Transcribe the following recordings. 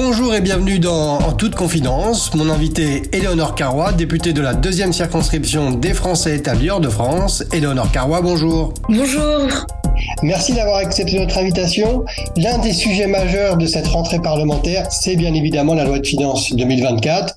Bonjour et bienvenue dans En toute confidence. Mon invité Éléonore Carrois, députée de la deuxième circonscription des Français établis hors de France. Éléonore Carrois, bonjour. Bonjour. Merci d'avoir accepté notre invitation. L'un des sujets majeurs de cette rentrée parlementaire, c'est bien évidemment la loi de finances 2024.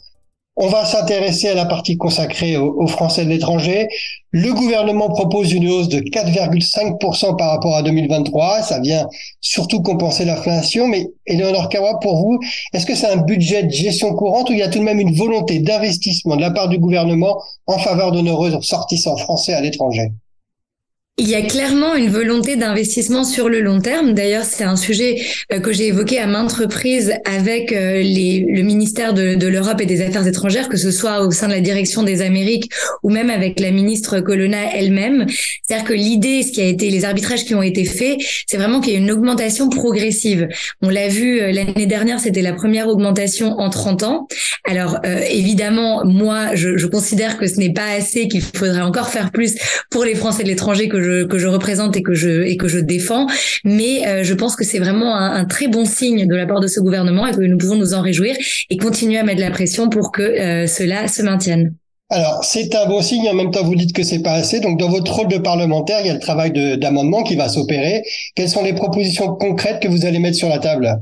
On va s'intéresser à la partie consacrée aux, Français de l'étranger. Le gouvernement propose une hausse de 4,5% par rapport à 2023. Ça vient surtout compenser l'inflation. Mais Eleonore Kawa, pour vous, est-ce que c'est un budget de gestion courante ou il y a tout de même une volonté d'investissement de la part du gouvernement en faveur de nos ressortissants français à l'étranger? Il y a clairement une volonté d'investissement sur le long terme. D'ailleurs, c'est un sujet euh, que j'ai évoqué à maintes reprises avec euh, le ministère de, l'Europe et des Affaires étrangères, que ce soit au sein de la direction des Amériques ou même avec la ministre Colonna elle-même. C'est-à-dire que l'idée, ce qui a été les arbitrages qui ont été faits, c'est vraiment qu'il y a une augmentation progressive. On l'a vu euh, l'année dernière, c'était la première augmentation en 30 ans. Alors évidemment, moi, je, je considère que ce n'est pas assez, qu'il faudrait encore faire plus pour les Français de l'étranger que je que je représente et que je défends. Mais euh, je pense que c'est vraiment un, très bon signe de la part de ce gouvernement et que nous pouvons nous en réjouir et continuer à mettre la pression pour que euh, cela se maintienne. Alors, c'est un bon signe. En même temps, vous dites que c'est pas assez. Donc, dans votre rôle de parlementaire, il y a le travail d'amendement qui va s'opérer. Quelles sont les propositions concrètes que vous allez mettre sur la table?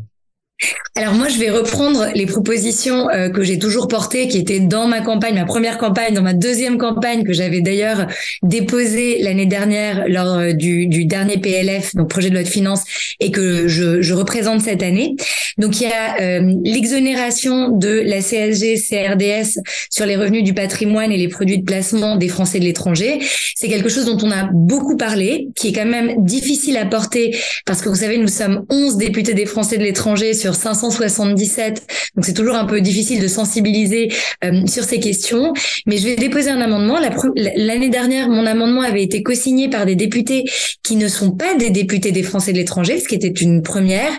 Alors moi, je vais reprendre les propositions euh, que j'ai toujours portées, qui étaient dans ma campagne, ma première campagne, dans ma deuxième campagne, que j'avais d'ailleurs déposée l'année dernière lors euh, du, dernier PLF, donc projet de loi de finances, et que je, je représente cette année. Donc il y a euh, l'exonération de la CSG, CRDS sur les revenus du patrimoine et les produits de placement des Français de l'étranger. C'est quelque chose dont on a beaucoup parlé, qui est quand même difficile à porter, parce que vous savez, nous sommes 11 députés des Français de l'étranger sur 577. Donc c'est toujours un peu difficile de sensibiliser euh, sur ces questions. Mais je vais déposer un amendement. L'année dernière, mon amendement avait été co-signé par des députés qui ne sont pas des députés des Français de l'étranger, ce qui était une première.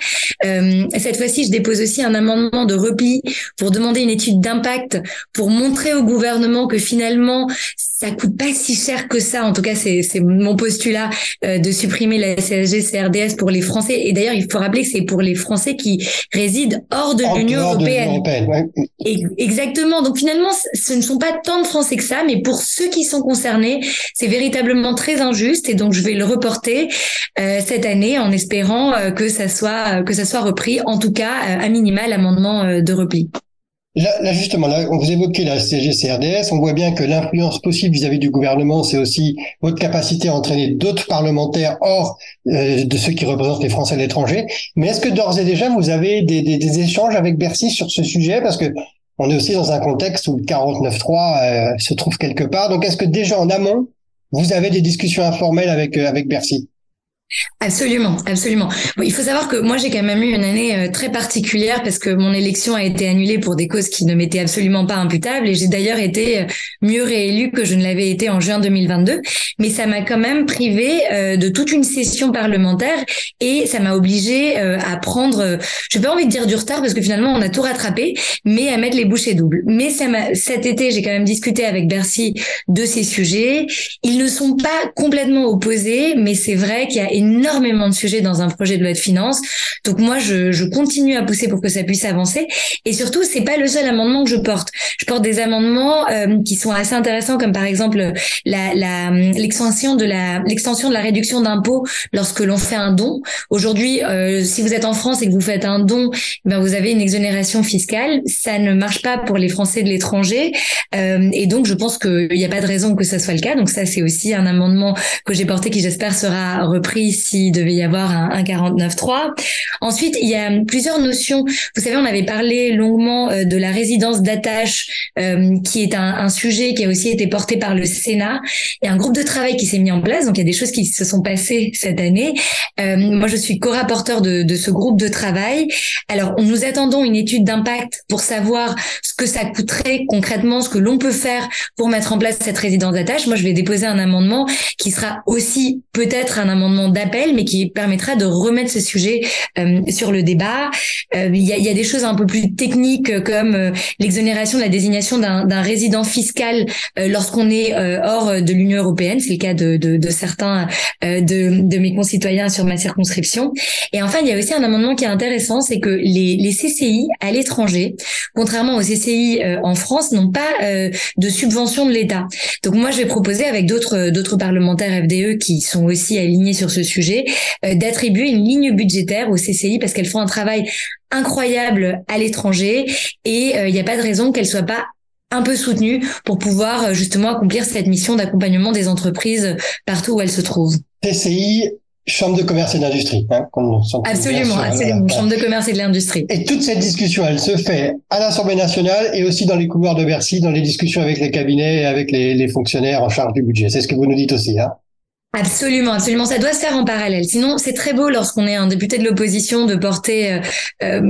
Euh, cette fois-ci, je dépose aussi un amendement de repli pour demander une étude d'impact pour montrer au gouvernement que finalement ça coûte pas si cher que ça. En tout cas, c'est mon postulat euh, de supprimer la CSG, CRDS pour les Français. Et d'ailleurs, il faut rappeler que c'est pour les Français qui résident hors de l'Union européenne. Exactement. Donc finalement, ce ne sont pas tant de Français que ça, mais pour ceux qui sont concernés, c'est véritablement très injuste. Et donc, je vais le reporter euh, cette année en espérant euh, que ça soit que ça soit repris. En tout cas, à minima, l'amendement de repli. Là, justement, là, on vous évoquait la CGCRDS. On voit bien que l'influence possible vis-à-vis du gouvernement, c'est aussi votre capacité à entraîner d'autres parlementaires hors euh, de ceux qui représentent les Français à l'étranger. Mais est-ce que d'ores et déjà, vous avez des, des, des, échanges avec Bercy sur ce sujet? Parce que on est aussi dans un contexte où le 49.3 euh, se trouve quelque part. Donc, est-ce que déjà en amont, vous avez des discussions informelles avec, euh, avec Bercy? Absolument, absolument. Il faut savoir que moi j'ai quand même eu une année euh, très particulière parce que mon élection a été annulée pour des causes qui ne m'étaient absolument pas imputables et j'ai d'ailleurs été euh, mieux réélue que je ne l'avais été en juin 2022. Mais ça m'a quand même privé euh, de toute une session parlementaire et ça m'a obligé à prendre, je n'ai pas envie de dire du retard parce que finalement on a tout rattrapé, mais à mettre les bouchées doubles. Mais cet été j'ai quand même discuté avec Bercy de ces sujets. Ils ne sont pas complètement opposés, mais c'est vrai qu'il y a énormément de sujets dans un projet de loi de finances. Donc moi, je, continue à pousser pour que ça puisse avancer. Et surtout, c'est pas le seul amendement que je porte. Je porte des amendements euh, qui sont assez intéressants, comme par exemple la, la l'extension de la l'extension de la réduction d'impôt lorsque l'on fait un don. Aujourd'hui, euh, si vous êtes en France et que vous faites un don, ben vous avez une exonération fiscale. Ça ne marche pas pour les Français de l'étranger. Euh, et donc, je pense qu'il n'y a pas de raison que ça soit le cas. Donc ça, c'est aussi un amendement que j'ai porté qui, j'espère, sera repris s'il devait y avoir un, un 49.3. Ensuite, il y a plusieurs notions. Vous savez, on avait parlé longuement euh, de la résidence d'attache, euh, qui est un, sujet qui a aussi été porté par le Sénat. Il y a un groupe de travail qui s'est mis en place, donc il y a des choses qui se sont passées cette année. Euh, moi, je suis co-rapporteur de, de ce groupe de travail. Alors, nous attendons une étude d'impact pour savoir ce que ça coûterait concrètement, ce que l'on peut faire pour mettre en place cette résidence d'attache. Moi, je vais déposer un amendement qui sera aussi peut-être un amendement d'appel, mais qui permettra de remettre ce sujet sur le débat. Il y a, des choses un peu plus techniques comme l'exonération de la désignation d'un résident fiscal lorsqu'on est hors de l'Union européenne. C'est le cas de, certains de, mes concitoyens sur ma circonscription. Et enfin, il y a aussi un amendement qui est intéressant, c'est que les, CCI à l'étranger, contrairement aux CCI en France, n'ont pas de subvention de l'État. Donc moi, je vais proposer avec d'autres parlementaires FDE qui sont aussi alignés sur ce sujet euh, d'attribuer une ligne budgétaire aux CCI parce qu'elles font un travail incroyable à l'étranger et euh, il n'y a pas de raison qu'elles soient pas un peu soutenues pour pouvoir euh, justement accomplir cette mission d'accompagnement des entreprises partout où elles se trouvent. CCI Chambre de commerce et d'industrie. Hein, absolument, absolument. Chambre de commerce et de l'industrie. Et toute cette discussion, elle se fait à l'Assemblée nationale et aussi dans les couloirs de Bercy, dans les discussions avec les cabinets et avec les, les fonctionnaires en charge du budget. C'est ce que vous nous dites aussi. Hein Absolument, absolument. Ça doit se faire en parallèle. Sinon, c'est très beau lorsqu'on est un député de l'opposition de porter euh, euh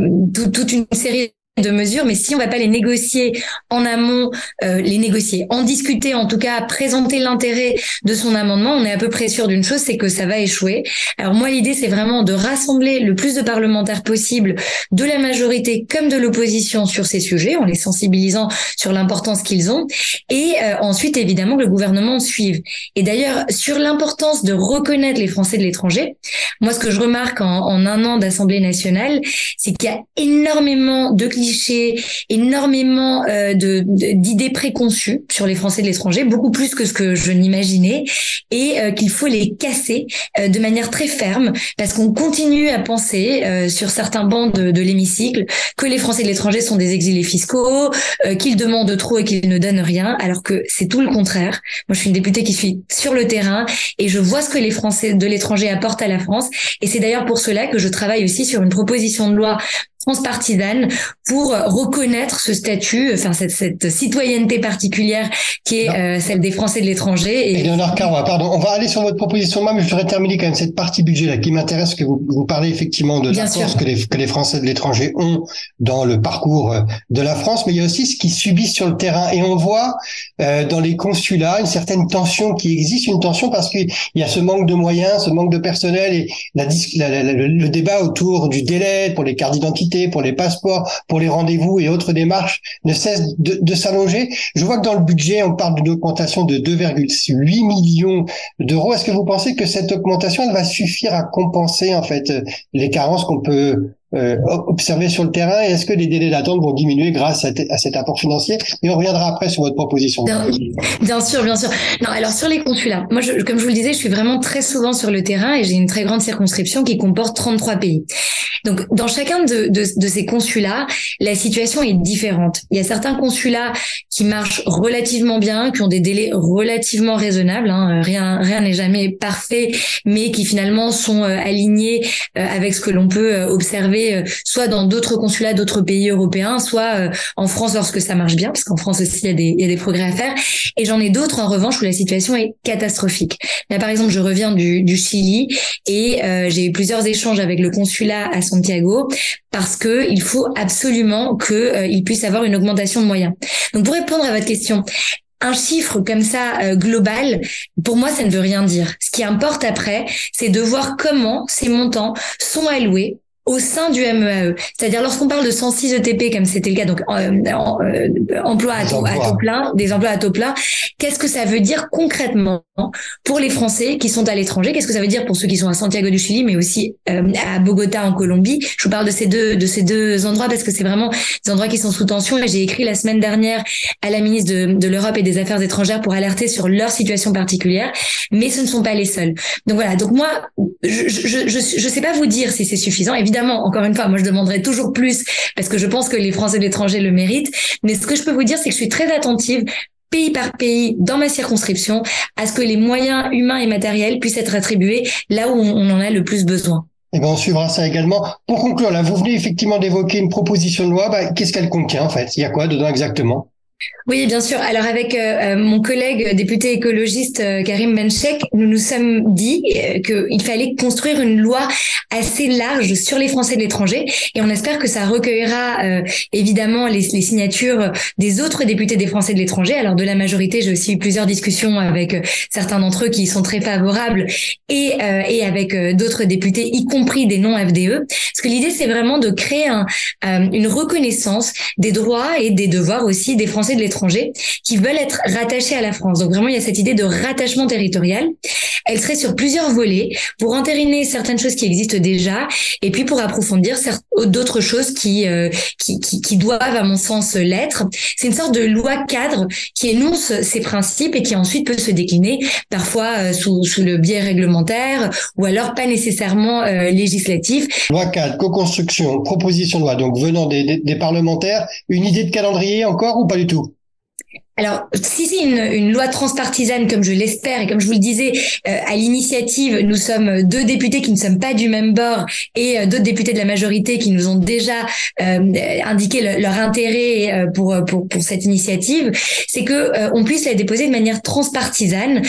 toute une série de mesures, mais si on va pas les négocier en amont, euh, les négocier, en discuter, en tout cas présenter l'intérêt de son amendement, on est à peu près sûr d'une chose, c'est que ça va échouer. Alors moi, l'idée, c'est vraiment de rassembler le plus de parlementaires possible, de la majorité comme de l'opposition sur ces sujets, en les sensibilisant sur l'importance qu'ils ont, et euh, ensuite, évidemment, que le gouvernement suive. Et d'ailleurs, sur l'importance de reconnaître les Français de l'étranger, moi, ce que je remarque en, en un an d'Assemblée nationale, c'est qu'il y a énormément de clichés énormément euh, de d'idées préconçues sur les Français de l'étranger, beaucoup plus que ce que je n'imaginais, et euh, qu'il faut les casser euh, de manière très ferme, parce qu'on continue à penser sur certains bancs de, de l'hémicycle que les Français de l'étranger sont des exilés fiscaux, qu'ils demandent trop et qu'ils ne donnent rien, alors que c'est tout le contraire. Moi, je suis une députée qui suis sur le terrain et je vois ce que les Français de l'étranger apportent à la France, et c'est d'ailleurs pour cela que je travaille aussi sur une proposition de loi transpartisane pour reconnaître ce statut, enfin cette, cette citoyenneté particulière qui est euh, celle des Français de l'étranger. Et... Léonard Carois, pardon, on va aller sur votre proposition moi, mais je voudrais terminer quand même cette partie budget là qui m'intéresse, que vous, vous parlez effectivement de la force que les, que les Français de l'étranger ont dans le parcours euh, de la France, mais il y a aussi ce qu'ils subissent sur le terrain. Et on voit euh, dans les consulats une certaine tension qui existe, une tension parce qu'il y a ce manque de moyens, ce manque de personnel et la, le débat autour du délai pour les cartes d'identité pour les passeports, pour les rendez-vous et autres démarches ne cesse de, s'allonger. Je vois que dans le budget, on parle d'une augmentation de 2,8 millions d'euros. Est-ce que vous pensez que cette augmentation va suffire à compenser en fait les carences qu'on peut euh, observer sur le terrain et est-ce que les délais d'attente vont diminuer grâce à, cet apport financier? Et on reviendra après sur votre proposition. Bien, sûr, bien sûr. Non, alors sur les consulats, moi, comme je vous le disais, je suis vraiment très souvent sur le terrain et j'ai une très grande circonscription qui comporte 33 pays. Donc, dans chacun de, ces consulats, la situation est différente. Il y a certains consulats qui marchent relativement bien, qui ont des délais relativement raisonnables. Hein. Rien, rien n'est jamais parfait, mais qui finalement sont euh, alignés euh, avec ce que l'on peut euh, observer, soit dans d'autres consulats d'autres pays européens, soit en France lorsque ça marche bien, parce qu'en France aussi il y a des, y a des progrès à faire. Et j'en ai d'autres en revanche où la situation est catastrophique. Là, par exemple, je reviens du, du Chili et j'ai eu plusieurs échanges avec le consulat à Santiago parce que il faut absolument qu'il euh, puisse avoir une augmentation de moyens. Donc pour répondre à votre question, un chiffre comme ça euh, global, pour moi, ça ne veut rien dire. Ce qui importe après, c'est de voir comment ces montants sont alloués au sein du MEAE. E. C'est-à-dire lorsqu'on parle de 106 ETP, comme c'était le cas, donc euh, euh, emploi à taux, plein, des emplois à taux plein, qu'est-ce que ça veut dire concrètement pour les Français qui sont à l'étranger? Qu'est-ce que ça veut dire pour ceux qui sont à Santiago du Chili, mais aussi euh, à Bogota en Colombie? Je vous parle de ces deux de ces deux endroits parce que c'est vraiment des endroits qui sont sous tension. Et j'ai écrit la semaine dernière à la ministre de, de l'Europe et des Affaires étrangères pour alerter sur leur situation particulière. Mais ce ne sont pas les seuls. Donc voilà. Donc moi, je je je, je sais pas vous dire si c'est suffisant. Évidemment encore une fois, moi je demanderai toujours plus parce que je pense que les Français de l'étranger le méritent. Mais ce que je peux vous dire, c'est que je suis très attentive pays par pays dans ma circonscription à ce que les moyens humains et matériels puissent être attribués là où on en a le plus besoin. Eh ben, on suivra ça également. Pour conclure, vous venez effectivement d'évoquer une proposition de loi. Bah, qu'est-ce qu'elle contient en fait? Il y a quoi dedans exactement? Oui, bien sûr. Alors avec euh, euh, mon collègue député écologiste euh, Karim Benchek, nous nous sommes dit qu'il fallait construire une loi assez large sur les Français de l'étranger et on espère que ça recueillera évidemment les, signatures des autres députés des Français de l'étranger. Alors de la majorité, j'ai aussi eu plusieurs discussions avec certains d'entre eux qui sont très favorables et, avec d'autres députés, y compris des non-FDE. Parce que l'idée, c'est vraiment de créer un, une reconnaissance des droits et des devoirs aussi des Français de l'étranger qui veulent être rattachés à la France. Donc vraiment, il y a cette idée de rattachement territorial. Elle serait sur plusieurs volets pour entériner certaines choses qui existent déjà et puis pour approfondir d'autres choses qui, euh, qui, qui, doivent, à mon sens, l'être. C'est une sorte de loi cadre qui énonce ces principes et qui ensuite peut se décliner parfois euh, sous, le biais réglementaire ou alors pas nécessairement euh, législatif. Loi cadre, co-construction, proposition de loi, donc venant des parlementaires, une idée de calendrier encore ou pas du tout? Alors, si c'est une, une, loi transpartisane, comme je l'espère, et comme je vous le disais, euh, à l'initiative, nous sommes deux députés qui ne sommes pas du même bord et euh, d'autres députés de la majorité qui nous ont déjà euh, indiqué leur intérêt pour, pour, pour cette initiative, c'est que on puisse la déposer de manière transpartisane,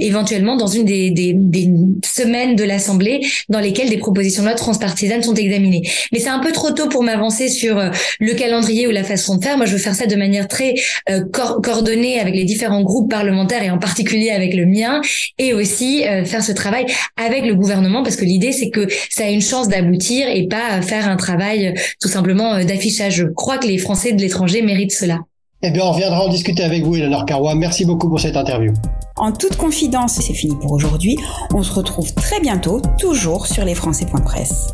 éventuellement dans une des, des, des semaines de l'Assemblée dans lesquelles des propositions de loi transpartisanes sont examinées. Mais c'est un peu trop tôt pour m'avancer sur le calendrier ou la façon de faire. Moi, je veux faire ça de manière très coordonner avec les différents groupes parlementaires et en particulier avec le mien et aussi euh, faire ce travail avec le gouvernement parce que l'idée c'est que ça a une chance d'aboutir et pas faire un travail euh, tout simplement euh, d'affichage. Je crois que les Français de l'étranger méritent cela. Eh bien, on reviendra en discuter avec vous, Eleanor Carrois. Merci beaucoup pour cette interview. En toute confidence, c'est fini pour aujourd'hui. On se retrouve très bientôt, toujours sur lesfrançais.presse.